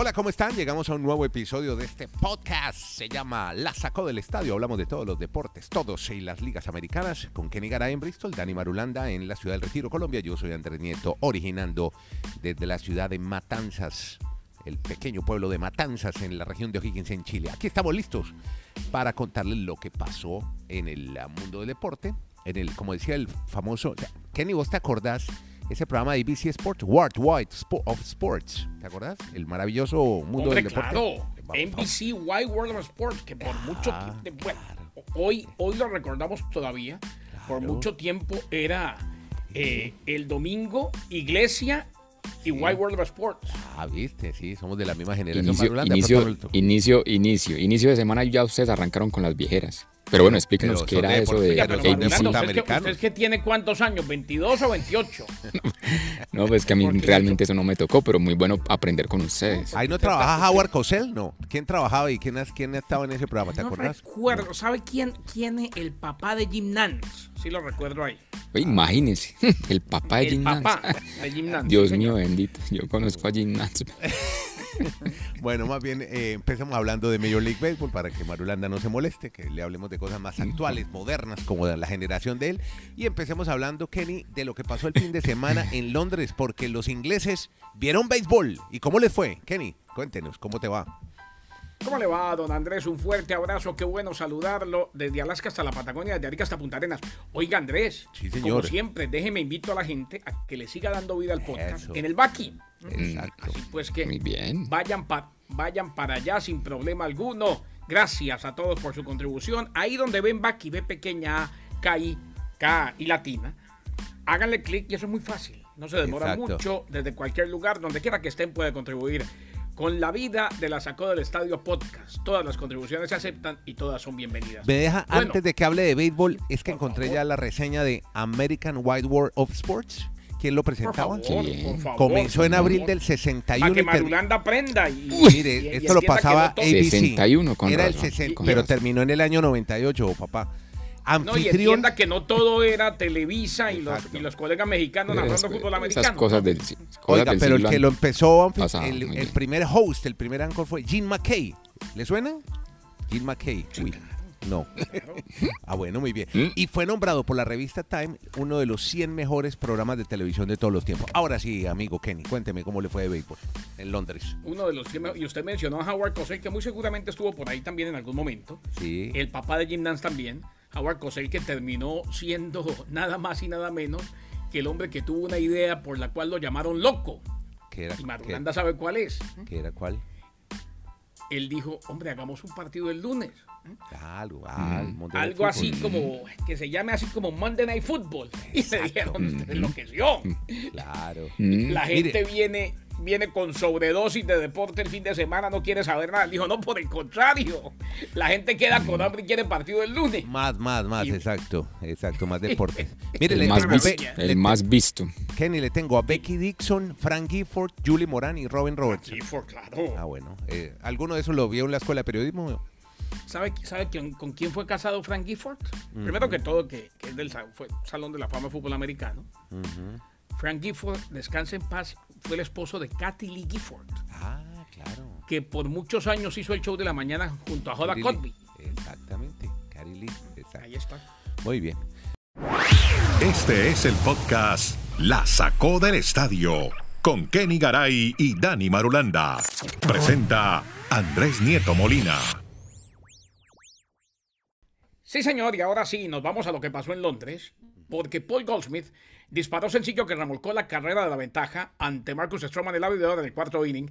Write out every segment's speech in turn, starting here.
Hola, ¿cómo están? Llegamos a un nuevo episodio de este podcast. Se llama La Sacó del Estadio. Hablamos de todos los deportes, todos y las ligas americanas. Con Kenny Garay en Bristol, Dani Marulanda en la ciudad del Retiro, Colombia. Yo soy Andrés Nieto, originando desde la ciudad de Matanzas, el pequeño pueblo de Matanzas en la región de O'Higgins, en Chile. Aquí estamos listos para contarles lo que pasó en el mundo del deporte. En el, como decía el famoso. Kenny, ¿vos te acordás? Ese programa de ABC Sports, World Wide of Sports. ¿Te acuerdas? El maravilloso mundo Hombre, del deporte. Claro, NBC Wide World of Sports, que por mucho tiempo, bueno, hoy, hoy lo recordamos todavía, por mucho tiempo era eh, el domingo Iglesia y Wide World of Sports. Ah, viste, sí, somos de la misma generación. Inicio, Marulanda, inicio, inicio, inicio, inicio de semana ya ustedes arrancaron con las viejeras. Pero bueno, explíquenos Pero qué era de eso de ABC. ¿usted, es que, americanos. usted es que tiene cuántos años? ¿22 o 28? No, pues que a mí realmente eso no me tocó, pero muy bueno aprender con ustedes. Ahí no trabaja Howard Cosell, no. ¿Quién trabajaba y quién, quién estaba en ese programa? ¿Te no acuerdas? recuerdo. ¿Sabe quién, quién es el papá de Jim Nance? Sí lo recuerdo ahí. Oye, imagínese, el papá de el Jim papá Nance. de Jim Nance. Dios sí, mío bendito, yo conozco a Jim Nance. Bueno, más bien eh, empecemos hablando de Major League Baseball para que Marulanda no se moleste, que le hablemos de cosas más actuales, modernas, como de la generación de él. Y empecemos hablando, Kenny, de lo que pasó el fin de semana en Londres, porque los ingleses vieron béisbol. ¿Y cómo les fue? Kenny, cuéntenos, ¿cómo te va? ¿Cómo le va, don Andrés? Un fuerte abrazo, qué bueno saludarlo desde Alaska hasta la Patagonia, desde Arica hasta Punta Arenas. Oiga, Andrés, Sí, como siempre, déjeme invito a la gente a que le siga dando vida al podcast Eso. en el Baki. Exacto. Así pues que Muy bien. vayan, pa- vayan para allá sin problema alguno. Gracias a todos por su contribución. Ahí donde ven Baki, ve pequeña A, K, I, K y latina. Háganle clic y eso es muy fácil. No se demora Exacto. mucho. Desde cualquier lugar, donde quiera que estén, puede contribuir con la vida de la Sacó del Estadio Podcast. Todas las contribuciones se aceptan y todas son bienvenidas. Me deja, Bueno, antes de que hable de béisbol, es que encontré favor. ya la reseña de American Wide World of Sports. ¿Quién lo por presentaba? favor, Sí. por favor, Comenzó en abril favor. del Para 61. que y ter- Marulanda aprenda. Y, Mire, y- y esto lo que pasaba no ABC. 61 con Era el razón. 60, Con pero razón. terminó en el año 98, papá. No, y Anfitrión. entienda que no todo era Televisa y los, Exacto. y los colegas mexicanos narrando Esas- fútbol Esas americano. cosas del, cosas Oiga, del pero el que lo empezó, pasado, el, primer host, el primer anchor fue Gene McKay. ¿Le suena? Gene McKay. Uy, no. ah, bueno, muy bien. ¿Mm? Y fue nombrado por la revista Time uno de los 100 mejores programas de televisión de todos los tiempos. Ahora sí, amigo Kenny, cuénteme cómo le fue de béisbol en Londres. Uno de los que me- y usted mencionó a Howard Cosell, que muy seguramente estuvo por ahí también en algún momento. Sí. El papá de Jim Nance también. Howard Cosell, que terminó siendo nada más y nada menos que el hombre que tuvo una idea por la cual lo llamaron loco. ¿Qué era, Y qué, Marulanda sabe cuál es. qué era cuál? Él dijo, hombre, hagamos un partido el lunes. Algo, ah, del Algo así como, que se llame así como Monday Night Football. Y le dijeron, enloqueció. Claro. Mm. La Mire. gente viene, viene con sobredosis de deporte el fin de semana, no quiere saber nada. Dijo, no, por el contrario. La gente queda con hambre y quiere partido el lunes. Más, más, más, Y- exacto, exacto, más deportes. Mire, El le más, visto, el le- más visto. Kenny, le tengo a Becky Dixon, Frank Gifford, Julie Moran y Robin Robertson. Sí, por claro. Ah, bueno. Eh, ¿Alguno de esos lo vio en la escuela de periodismo? ¿Sabe, sabe quién- con quién fue casado Frank Gifford? Primero que todo, que, que es del fue Salón de la Fama de Fútbol Americano. Frank Gifford, descansa en paz, fue el esposo de Kathy Lee Gifford, Ah, claro. que por muchos años hizo el show de la mañana junto a Joda. Lee. Exactamente, Cary Lee. exacto. Ahí está. Muy bien. Este es el podcast La Sacó del Estadio con Kenny Garay y Dani Marulanda. Presenta Andrés Nieto Molina. Sí, señor, y ahora sí, nos vamos a lo que pasó en Londres, porque Paul Goldsmith disparó sencillo que remolcó la carrera de la ventaja ante Marcus Stroman el abridor en el cuarto inning,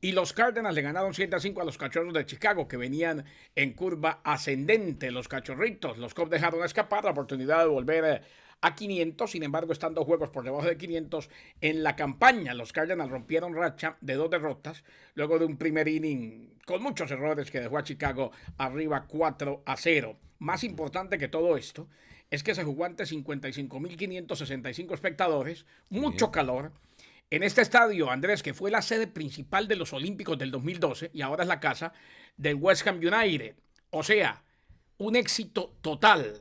y los Cardinals le ganaron 7 a 5 a los Cachorros de Chicago, que venían en curva ascendente. Los Cachorritos, los Cubs dejaron escapar la oportunidad de volver eh, a 500, sin embargo, están dos juegos por debajo de 500 en la campaña. Los Cardinals rompieron racha de dos derrotas, luego de un primer inning con muchos errores que dejó a Chicago arriba 4 a 0. Más importante que todo esto es que se jugó ante 55.565 espectadores, mucho calor. En este estadio, Andrés, que fue la sede principal de los Olímpicos del 2012 y ahora es la casa del West Ham United. O sea, un éxito total.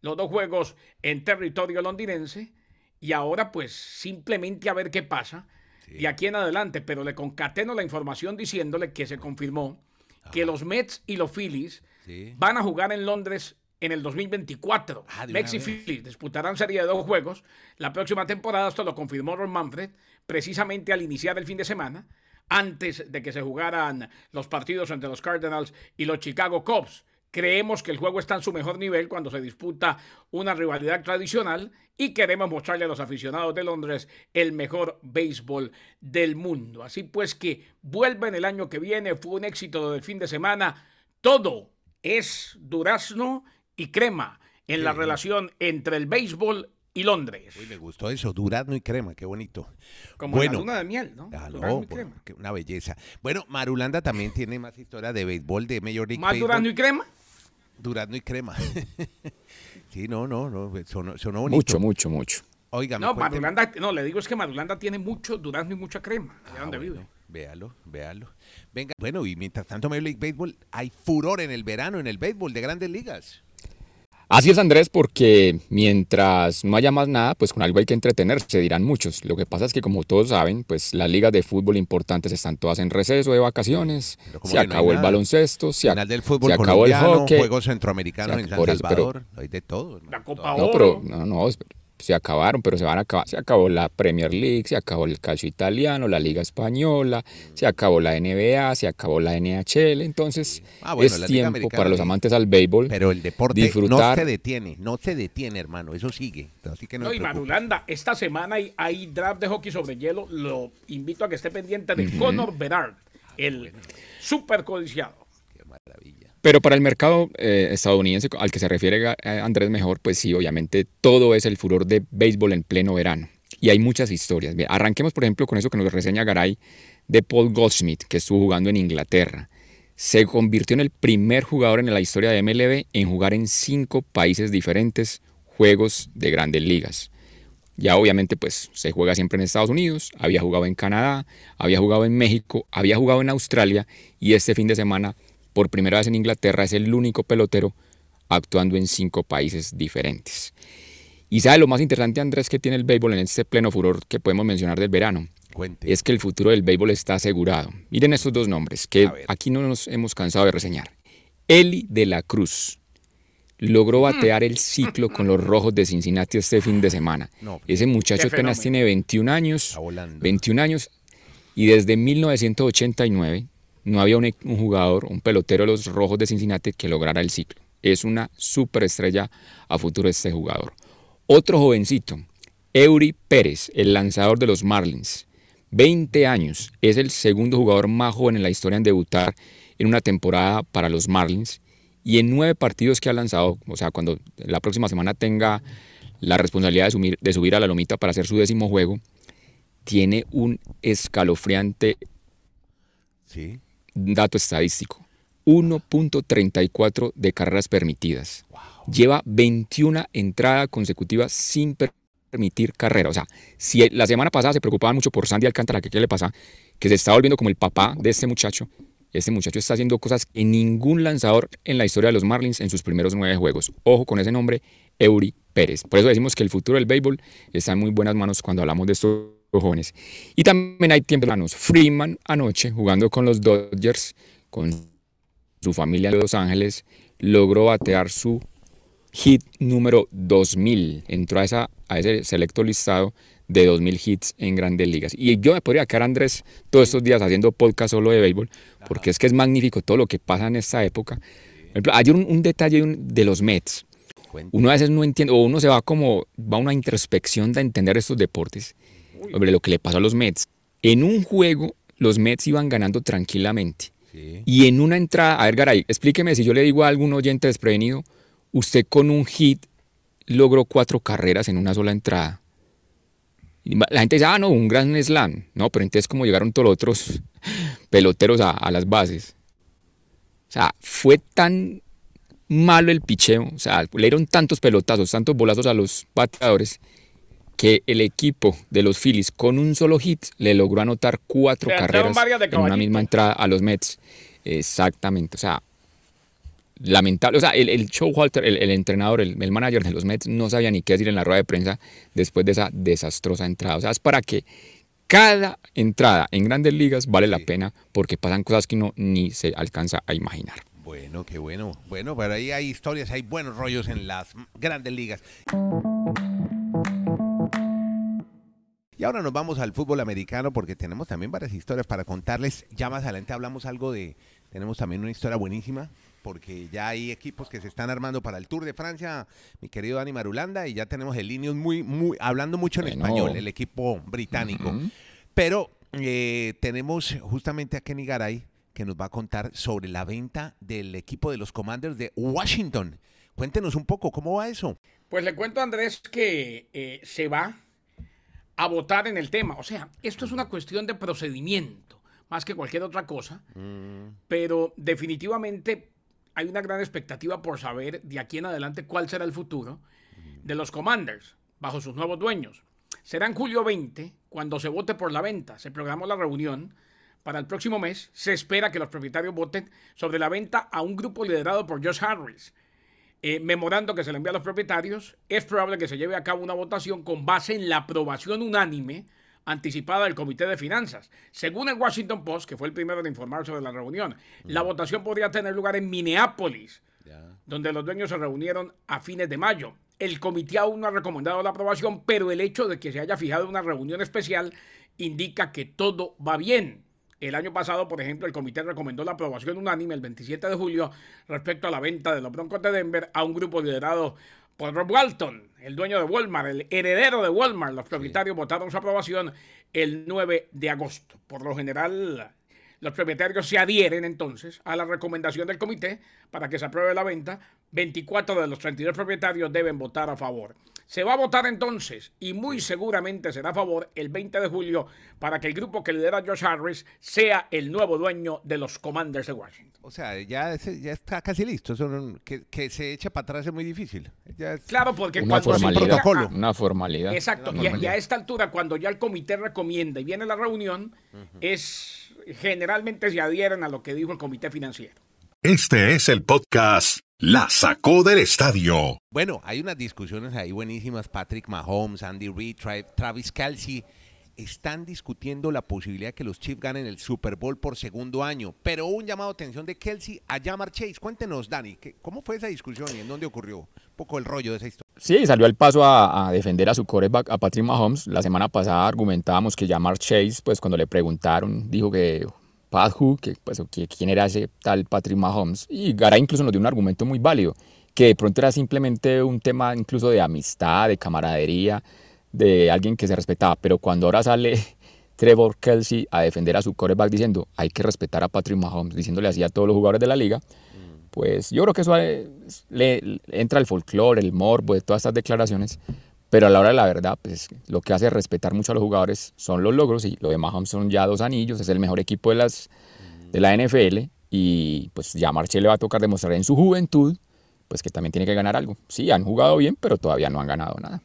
Los dos juegos en territorio londinense y ahora pues simplemente a ver qué pasa de aquí en adelante, pero le concateno la información diciéndole que se confirmó que los Mets y los Phillies Sí. van a jugar en Londres en el 2024. Ah, Mets y. Phillies disputarán serie de dos juegos la próxima temporada. Esto lo confirmó Ron Manfred precisamente al iniciar el fin de semana, antes de que se jugaran los partidos entre los Cardinals y los Chicago Cubs. Creemos que el juego está en su mejor nivel cuando se disputa una rivalidad tradicional y queremos mostrarle a los aficionados de Londres el mejor béisbol del mundo. Así pues que vuelven el año que viene, fue un éxito del fin de semana. Todo es durazno y crema en la relación entre el béisbol y Londres. Uy, me gustó eso, durazno y crema, qué bonito. Como bueno, la luna de miel, ¿no? Ah, no, y por- crema. qué- una belleza. Bueno, Marulanda también tiene más historia de béisbol, de Major League ¿Más durazno y crema? Durazno y crema. sí, no, no, no, sonó, sonó bonito. Mucho, mucho, mucho. Oiga, No, Madulanda, no, le digo es que Madulanda tiene mucho durazno y mucha crema. allá Ah, donde bueno, vive. Véalo, véalo. Venga, bueno, y mientras tanto Major League Baseball, hay furor en el verano en el béisbol de grandes ligas. Así es, Andrés, porque mientras no haya más nada, pues con algo hay que entretenerse, dirán muchos. Lo que pasa es que, como todos saben, pues las ligas de fútbol importantes están todas en receso de vacaciones. Se no acabó el nada. baloncesto, se, Final del fútbol se acabó el hockey. Juegos centroamericanos en San por eso, pero- Salvador, hay de todo. hermano, La Copa. No, Oro. pero no, no, se acabaron, pero se van a acabar. Se acabó la Premier League, se acabó el calcio italiano, la Liga Española, se acabó la NBA, se acabó la NHL. Entonces, Ah, bueno, es tiempo Americana para los amantes al béisbol. Pero el deporte disfrutar. no se detiene, no se detiene, hermano, eso sigue. Así que no, No, y. Madulanda, esta semana hay, hay draft de hockey sobre hielo. Lo invito a que esté pendiente de Conor Bedard, el super codiciado. Qué maravilla. Pero para el mercado eh, estadounidense al que se refiere eh, Andrés Mejor, pues sí, obviamente todo es el furor de béisbol en pleno verano. Y hay muchas historias. Arranquemos, por ejemplo, con eso que nos reseña Garay de Paul Goldsmith, que estuvo jugando en Inglaterra. Se convirtió en el primer jugador en la historia de MLB en jugar en cinco países diferentes juegos de grandes ligas. Ya obviamente pues se juega siempre en Estados Unidos, había jugado en Canadá, había jugado en México, había jugado en Australia y este fin de semana por primera vez en Inglaterra es el único pelotero actuando en cinco países diferentes. Y sabe lo más interesante Andrés que tiene el béisbol en este pleno furor que podemos mencionar del verano, Cuente. es que el futuro del béisbol está asegurado. Miren estos dos nombres que aquí no nos hemos cansado de reseñar. Eli de la Cruz logró batear el ciclo con los Rojos de Cincinnati este fin de semana. No, Ese muchacho apenas tiene 21 años, Está volando. 21 años y desde 1989 no había un, jugador, un pelotero de los Rojos de Cincinnati que lograra el ciclo. Es una superestrella a futuro este jugador. Otro jovencito, Eury Pérez, el lanzador de los Marlins. 20 años, es el segundo jugador más joven en la historia en debutar en una temporada para los Marlins y en nueve partidos que ha lanzado, o sea, cuando la próxima semana tenga la responsabilidad de de subir a la lomita para hacer su décimo juego, tiene un escalofriante Sí. Dato estadístico. 1.34 de carreras permitidas. Lleva 21 entradas consecutivas sin per- permitir carrera. O sea, si la semana pasada se preocupaban mucho por Sandy Alcántara, que qué le pasa, que se está volviendo como el papá de este muchacho, este muchacho está haciendo cosas que ningún lanzador en la historia de los Marlins en sus primeros nueve juegos. Ojo con ese nombre, Eury Pérez. Por eso decimos que el futuro del béisbol está en muy buenas manos cuando hablamos de estos jóvenes. Y también hay tiempo en manos. Freeman anoche, jugando con los Dodgers, con su familia de Los Ángeles, logró batear su hit número 2000. Entró a, esa, a ese selecto listado de 2000 hits en grandes ligas. Y yo me podría quedar, Andrés, todos estos días haciendo podcast solo de béisbol, porque es que es magnífico todo lo que pasa en esta época. Hay un, un detalle de los Mets. Uno a veces no entiende, o uno se va como, va a una introspección de entender estos deportes. Hombre, lo que le pasó a los Mets. En un juego, los Mets iban ganando tranquilamente. Sí. Y en una entrada, a ver, Garay, explíqueme si yo le digo a algún oyente desprevenido, usted con un hit logró cuatro carreras en una sola entrada. La gente dice, ah, no, un gran slam. No, pero entonces, como llegaron todos los otros peloteros a, a las bases? O sea, fue tan malo el picheo, o sea, le dieron tantos pelotazos, tantos bolazos a los bateadores, que el equipo de los Phillies con un solo hit le logró anotar cuatro carreras en una misma entrada a los Mets. Exactamente, o sea, lamentable. O sea, el, el Showalter, el, el entrenador, el, el manager de los Mets, no sabía ni qué decir en la rueda de prensa después de esa desastrosa entrada. O sea, es para que cada entrada en grandes ligas vale la pena porque pasan cosas que uno ni se alcanza a imaginar. Bueno, qué bueno. Bueno, pero ahí hay historias, hay buenos rollos en las grandes ligas. Y ahora nos vamos al fútbol americano porque tenemos también varias historias para contarles. Ya más adelante hablamos algo de, tenemos también una historia buenísima porque ya hay equipos que se están armando para el Tour de Francia, mi querido Dani Marulanda, y ya tenemos el Linios muy, muy, hablando mucho en español, el equipo británico. Pero eh, tenemos justamente a Kenny Garay que nos va a contar sobre la venta del equipo de los Commanders de Washington. Cuéntenos un poco, ¿cómo va eso? Pues le cuento a Andrés que eh, se va a votar en el tema. O sea, esto es una cuestión de procedimiento, más que cualquier otra cosa. Mm. Pero definitivamente hay una gran expectativa por saber de aquí en adelante cuál será el futuro de los Commanders bajo sus nuevos dueños. Será en julio 20 cuando se vote por la venta. Se programó la reunión para el próximo mes. Se espera que los propietarios voten sobre la venta a un grupo liderado por Josh Harris. Eh, memorando que se le envía a los propietarios, es probable que se lleve a cabo una votación con base en la aprobación unánime anticipada del Comité de Finanzas. Según el Washington Post, que fue el primero en informar sobre la reunión, la votación podría tener lugar en Minneapolis, donde los dueños se reunieron a fines de mayo. El comité aún no ha recomendado la aprobación, pero el hecho de que se haya fijado una reunión especial indica que todo va bien. El año pasado, por ejemplo, el comité recomendó la aprobación unánime el 27 de julio respecto a la venta de los Broncos de Denver a un grupo liderado por Rob Walton, el dueño de Walmart, el heredero de Walmart. Los propietarios votaron su aprobación el 9 de agosto. Por lo general, los propietarios se adhieren entonces a la recomendación del comité para que se apruebe la venta. 24 de los 32 propietarios deben votar a favor. Se va a votar entonces y muy seguramente será a favor el 20 de julio para que el grupo que lidera Josh Harris sea el nuevo dueño de los Commanders de Washington. O sea, ya, ya está casi listo. que, se eche para atrás es muy difícil. claro, porque una cuando formalidad, protocolo. Una formalidad. Exacto. Y, a esta altura, cuando ya el comité recomienda y viene la reunión, es generalmente se adhieren a lo que dijo el comité financiero. Este es el podcast La sacó del estadio. Bueno, hay unas discusiones ahí buenísimas. Patrick Mahomes, Andy Reid, Travis Kelsey están discutiendo la posibilidad de que los Chiefs ganen el Super Bowl por segundo año. Pero un llamado de atención de Kelsey a Jamar Chase. Cuéntenos, Dani, ¿cómo fue esa discusión y en dónde ocurrió? Un poco el rollo de esa historia. Sí, salió al paso a, defender a su quarterback, a Patrick Mahomes. La semana pasada argumentábamos que Jamar Chase, pues cuando le preguntaron, dijo que Pat Who, que, pues, que quién era ese tal Patrick Mahomes. Y Gara incluso nos dio un argumento muy válido, que de pronto era simplemente un tema incluso de amistad, de camaradería, de alguien que se respetaba. Pero cuando ahora sale Trevor Kelsey a defender a su quarterback diciendo hay que respetar a Patrick Mahomes, diciéndole así a todos los jugadores de la liga, pues yo creo que eso le, entra el folclore, el morbo de todas estas declaraciones, pero a la hora de la verdad, pues lo que hace respetar mucho a los jugadores son los logros y lo de Mahomes son ya dos anillos, es el mejor equipo de, las, de la NFL y pues ya Marche le va a tocar demostrar en su juventud pues que también tiene que ganar algo. Sí, han jugado bien, pero todavía no han ganado nada.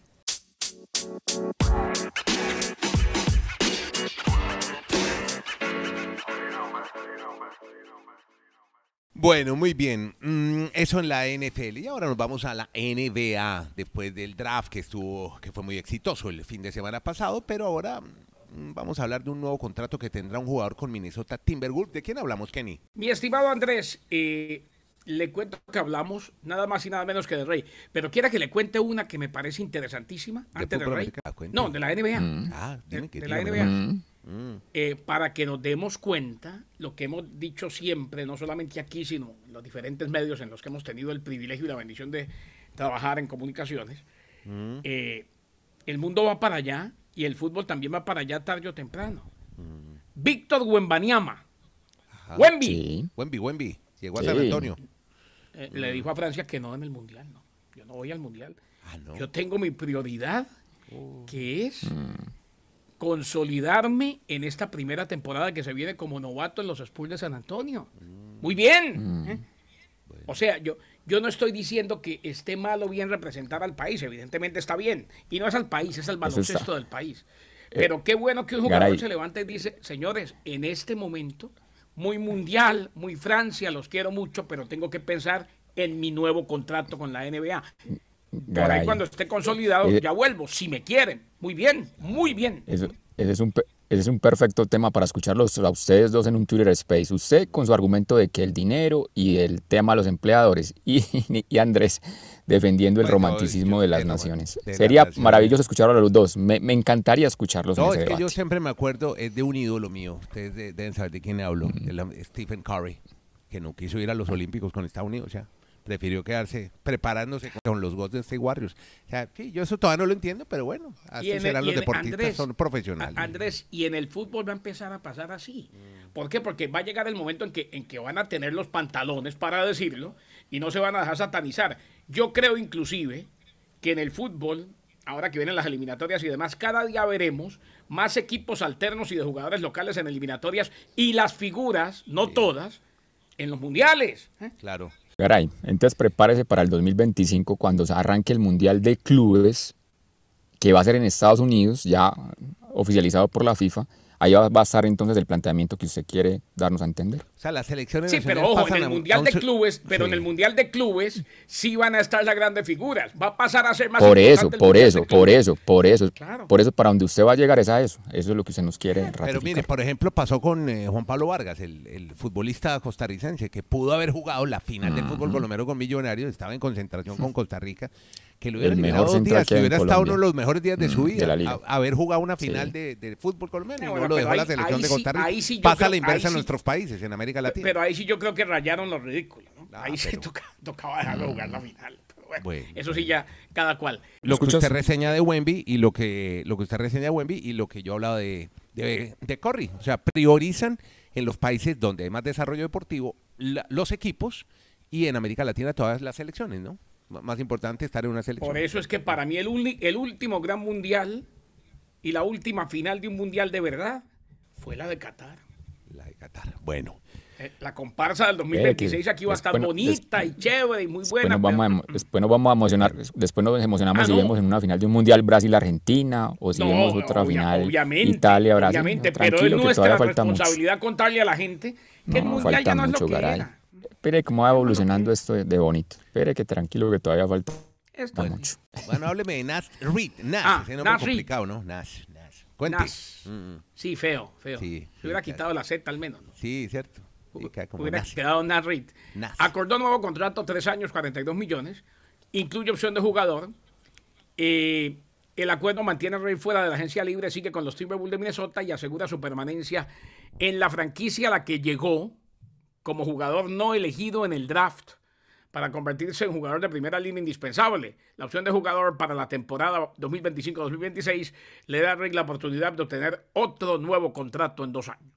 Bueno, muy bien. Mm, eso en la NFL. Y ahora nos vamos a la NBA después del draft que estuvo, que fue muy exitoso el fin de semana pasado, pero ahora mm, vamos a hablar de un nuevo contrato que tendrá un jugador con Minnesota Timberwolves. ¿De quién hablamos, Kenny? Mi estimado Andrés, eh, le cuento que hablamos nada más y nada menos que de Rey. Pero quiera que le cuente una que me parece interesantísima antes de Rey. No, de la NBA. Mm. Ah, de, la NBA. Eh, para que nos demos cuenta lo que hemos dicho siempre, no solamente aquí, sino en los diferentes medios en los que hemos tenido el privilegio y la bendición de trabajar en comunicaciones. Mm. Eh, el mundo va para allá y el fútbol también va para allá tarde o temprano. Mm. Víctor Wembaniama. Wemby. Wemby, Wemby. Llegó a San Antonio. Eh, le dijo a Francia que no en el Mundial, no. Yo no voy al Mundial. Ah, Yo tengo mi prioridad, oh. que es mm consolidarme en esta primera temporada que se viene como novato en los Spurs de San Antonio. Mm. Muy bien. Mm. ¿eh? O sea, yo, yo no estoy diciendo que esté mal o bien representar al país, evidentemente está bien. Y no es al país, es al baloncesto del país. Eh, Pero qué bueno que un jugador se levante y dice, señores, en este momento, muy mundial, muy Francia, los quiero mucho, pero tengo que pensar en mi nuevo contrato con la NBA. Por ahí cuando esté consolidado, ya vuelvo, si me quieren. Muy bien, muy bien. Ese, es un, ese es un perfecto tema para escucharlos a ustedes dos en un Twitter Space. Usted con su argumento de que el dinero y el tema de los empleadores y, y Andrés defendiendo el Bueno, romanticismo yo- de las de naciones. de Sería maravilloso escucharlo a los dos. Me, me encantaría escucharlos No, en es ese que yo debate. siempre me acuerdo, es de un ídolo mío, ustedes de- deben saber de quién hablo, Mm. de la- Stephen Curry, que no quiso ir a los Olímpicos con Estados Unidos, o sea, prefirió quedarse preparándose con los Golden State Warriors. O sea, sí, yo eso todavía no lo entiendo, pero bueno, así el- serán los deportistas, Andrés, son profesionales. Andrés, y en el fútbol va a empezar a pasar así. ¿Por qué? Porque va a llegar el momento en que, en que van a tener los pantalones para decirlo y no se van a dejar satanizar. Yo creo inclusive que en el fútbol, ahora que vienen las eliminatorias y demás, cada día veremos más equipos alternos y de jugadores locales en eliminatorias y las figuras, no todas, en los mundiales. ¿eh? Claro. Caray, entonces prepárese para el 2025 cuando se arranque el Mundial de Clubes, que va a ser en Estados Unidos, ya oficializado por la FIFA. Ahí va va a estar entonces el planteamiento que usted quiere darnos a entender. O sea, las selecciones Sí, pero ojo, en el mundial a un de clubes, pero en Sí. el mundial de clubes sí van a estar las grandes figuras. Va a pasar a ser más Por eso, por eso, por eso, por eso, Claro. por eso para donde usted va a llegar es a eso. Eso es lo que usted nos quiere ratificar. Pero mire, por ejemplo, pasó con eh, Juan Pablo Vargas, el, el futbolista costarricense, que pudo haber jugado la final del fútbol colombiano con Millonarios, estaba en concentración con Costa Rica, que lo hubiera El mejor dos días, que hubiera estado uno de los mejores días de su Mm, vida, de la liga. a- haber jugado una Sí. final de, de fútbol colombiano, bueno, no lo dejó la selección de Costa Rica. ahí sí yo Pasa creo- la inversa en sí- nuestros países, en América Latina. Pero ahí sí yo creo que rayaron los ridículos. ¿no? Ah, ahí sí pero- toca- tocaba dejarlo jugar la final. Pero bueno, Bueno, eso sí ya cada cual. lo que usted reseña de Wemby y lo que lo que usted reseña de Wemby y lo que yo hablaba de, de, de Curry. O sea, priorizan en los países donde hay más desarrollo deportivo la- los equipos y en América Latina todas las selecciones, ¿no? Más importante estar en una selección. Por eso es que para mí el, uni- el último gran mundial y la última final de un mundial de verdad fue la de Qatar. La de Qatar. Bueno. Eh, La comparsa del 2026 aquí va a estar después no- bonita y chévere y muy Después buena. nos, vamos a, pero- emo- después nos vamos a emocionar, después nos emocionamos Ah, si no. vemos en una final de un mundial Brasil-Argentina o si No, vemos otra obvia- final obviamente, Italia-Brasil. obviamente, pero es nuestra todavía falta mucho. responsabilidad contarle a la gente que el No, mundial falta ya no es lo que Garay. era. Espere cómo va evolucionando esto de, bonito. Espere que tranquilo que todavía falta Esto es- mucho. Bueno, hábleme de Nash Reed. Nash, Ah, ese nombre Reed. complicado, ¿no? Nash, Nash. Cuente. Nash. Mm. Sí, feo, feo. Sí, Se hubiera quitado la Z al menos. ¿no? Sí, cierto. Sí, queda como hubiera Nash. quedado Nash Reed. Nash. Acordó nuevo contrato, tres años, 42 millones. Incluye opción de jugador. Eh, el acuerdo mantiene a Reed fuera de la agencia libre, sigue con los Timberwolves de Minnesota y asegura su permanencia en la franquicia a la que llegó como jugador no elegido en el draft para convertirse en jugador de primera línea indispensable. La opción de jugador para la temporada 2025-2026 le da a Reed la oportunidad de obtener otro nuevo contrato en dos años.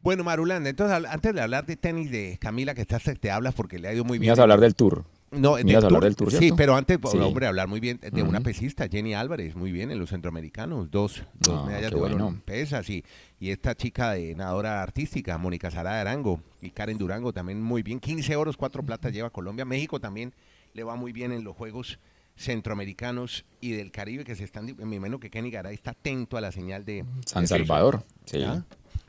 Bueno, Marulanda, entonces antes de hablar de tenis de Camila, que estás, te hablas porque le ha ido muy bien. ibas a hablar del tour. No, hablar tour. del tour, Sí, pero antes, Sí. hombre, hablar muy bien de una pesista, Jenny Álvarez, muy bien en los centroamericanos, dos, dos Ah, medallas de oro bueno. pesas y, y esta chica de nadadora artística, Mónica Sara de Arango y Karen Durango también muy bien, 15 oros, 4 platas lleva Colombia, México también le va muy bien en los Juegos Centroamericanos y del Caribe que se están, me imagino que Kenny Garay está atento a la señal de San de Salvador. Sí. ¿Ah?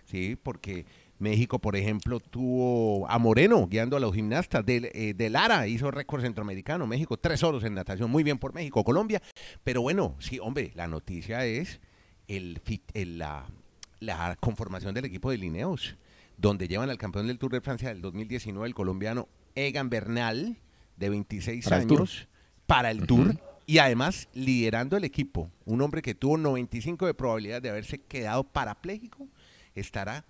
Sí, porque México, por ejemplo, tuvo a Moreno guiando a los gimnastas. De, eh, de Lara hizo récord centroamericano. México, tres oros en natación. Muy bien por México. Colombia. Pero bueno, sí, hombre, la noticia es el, la, la conformación del equipo de Lineos, donde llevan al campeón del Tour de Francia del 2019, el colombiano Egan Bernal, de 26 Para el Tour. años, para el Tour. Y además liderando el equipo, un hombre que tuvo 95 de probabilidad de haberse quedado parapléjico, estará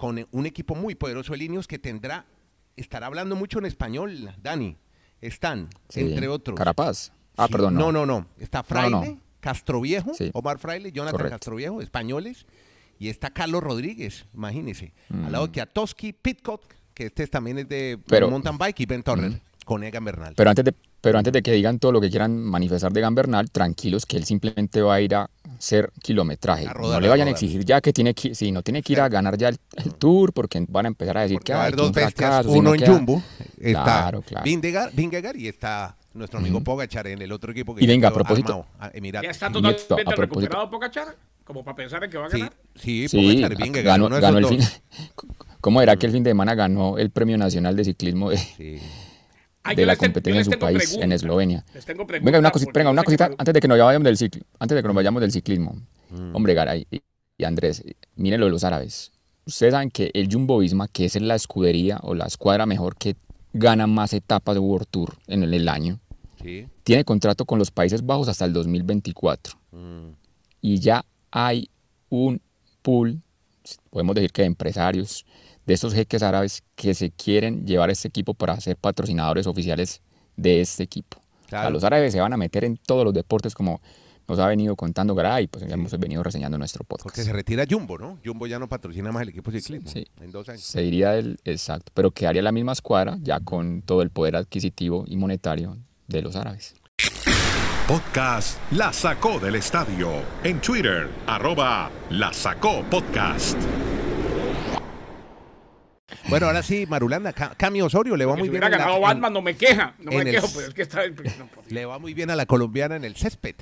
con un equipo muy poderoso de líneas que tendrá, estará hablando mucho en español, Dani. Están, Sí. entre otros. Carapaz. Ah, Sí, perdón. No, no, no. Está Fraile, No, no. Castroviejo, Sí. Omar Fraile, Jonathan Correcto. Castroviejo, españoles. Y está Carlos Rodríguez, imagínese. Al lado Mm. de Kiatowski, Pitcock, que este también es de Pero- mountain bike, y Ben Turner, con Egan Bernal. Pero antes de, pero antes de que digan todo lo que quieran manifestar de Gambernal, tranquilos que él simplemente va a ir a hacer kilometraje. A rodar, no le vayan a exigir ya que tiene que, sí, no tiene que ir a ganar ya el, el tour porque van a empezar a decir Porque que, va a ay, haber que dos bestias, uno en que- Jumbo, está Claro, claro. Vingegaard, Vingegaard y está nuestro amigo Pogachar en el otro equipo que Y venga, a propósito- armado, a. Ya está totalmente a propósito- recuperado Pocachar, como para pensar en que va a ganar. sí, Sí, Pogacar, Vingegaard, ganó, ganó el fin. ¿Cómo era que el fin de semana ganó el Premio Nacional de Ciclismo de, Sí. De la te- competencia en su país, en. Eslovenia. Les tengo pregunta, Venga, una, cosita, venga, una cosita antes de que nos vayamos del ciclo, antes de que nos vayamos del ciclismo. Hombre, Garay y, y Andrés, miren lo de los árabes. Ustedes saben que el Jumbo Visma, que es la escudería o la escuadra mejor que gana más etapas de World Tour en el, el año, Sí. tiene contrato con los Países Bajos hasta el 2024. Mm. Y ya hay un pool, podemos decir que de empresarios, de estos jeques árabes que se quieren llevar este equipo para ser patrocinadores oficiales de este equipo. O sea, Claro. los árabes se van a meter en todos los deportes como nos ha venido contando Garay, pues ya hemos venido reseñando en nuestro podcast. Porque se retira Jumbo, ¿no? Jumbo ya no patrocina más el equipo de ciclismo sí. en dos años. Se diría el exacto, pero quedaría la misma escuadra ya con todo el poder adquisitivo y monetario de los árabes. Podcast La Sacó del Estadio. En Twitter, arroba La Sacó Podcast. Bueno, ahora sí, Marulanda, Ca- Cami Osorio le va muy si bien. la- ganado en- Batman, no me queja. No me quejo, pero es que está. no, por Dios. le va muy bien a la colombiana en el césped.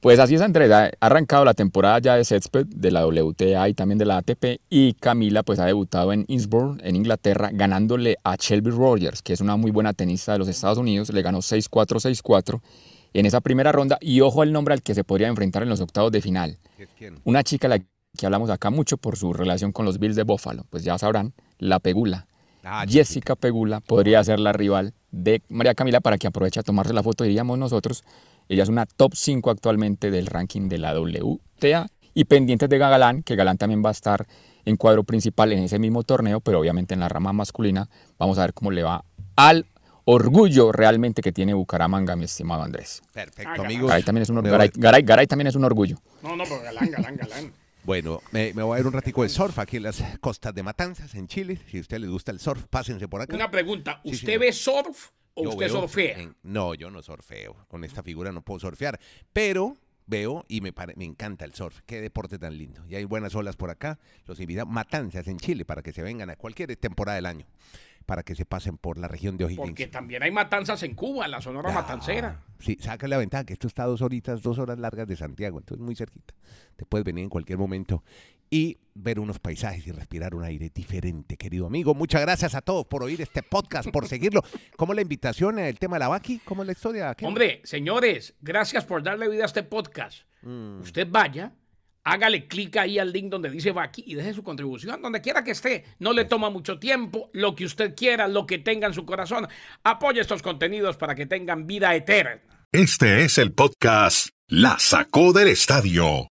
Pues así es, Andrés. Ha arrancado la temporada ya de Césped, de la WTA y también de la ATP. Y Camila pues ha debutado en Innsbruck, en Inglaterra, ganándole a Shelby Rogers, que es una muy buena tenista de los Estados Unidos. Le ganó 6-4, 6-4 en esa primera ronda. Y ojo al nombre al que se podría enfrentar en los octavos de final. Una chica a la que hablamos acá mucho por su relación con los Bills de Buffalo. Pues ya sabrán, la Pegula. Ah, Jessica Pegula podría ser la rival de María Camila para que aproveche a tomarse la foto, diríamos nosotros. Ella es una top 5 actualmente del ranking de la WTA. Y pendientes de Galán, que Galán también va a estar en cuadro principal en ese mismo torneo, pero obviamente en la rama masculina. Vamos a ver cómo le va al orgullo realmente que tiene Bucaramanga, mi estimado Andrés. Perfecto, Ah, amigos. Garay también es un, Garay, Garay- Garay también es un orgullo. No, no, pero galán, galán, galán. Bueno, me, me voy a ir un ratico de surf aquí en las costas de Matanzas, en Chile. Si a usted les gusta el surf, pásense por acá. Una pregunta. Sí, ¿Usted ve surf o Yo usted surfea? en- no, yo no surfeo. Con esta figura no puedo surfear. Pero veo y me, pare- me encanta el surf. Qué deporte tan lindo. Y hay buenas olas por acá. Los invito a Matanzas en Chile para que se vengan a cualquier temporada del año. Para que se pasen por la región de O'Higgins. Porque también hay matanzas en Cuba, en la Sonora Matancera. Ah, Sí, saca la ventaja que esto está a dos horitas, dos horas largas de Santiago, entonces muy cerquita. Te puedes venir en cualquier momento y ver unos paisajes y respirar un aire diferente, querido amigo. Muchas gracias a todos por oír este podcast, por seguirlo. ¿Cómo la invitación, el tema de la Baki? ¿Cómo es la historia? ¿Qué? Hombre, señores, gracias por darle vida a este podcast. Mm. Usted vaya, hágale clic ahí al link donde dice Baki y deje su contribución donde quiera que esté. No le toma mucho tiempo, lo que usted quiera, lo que tenga en su corazón. Apoye estos contenidos para que tengan vida eterna. Este es el podcast La Sacó del Estadio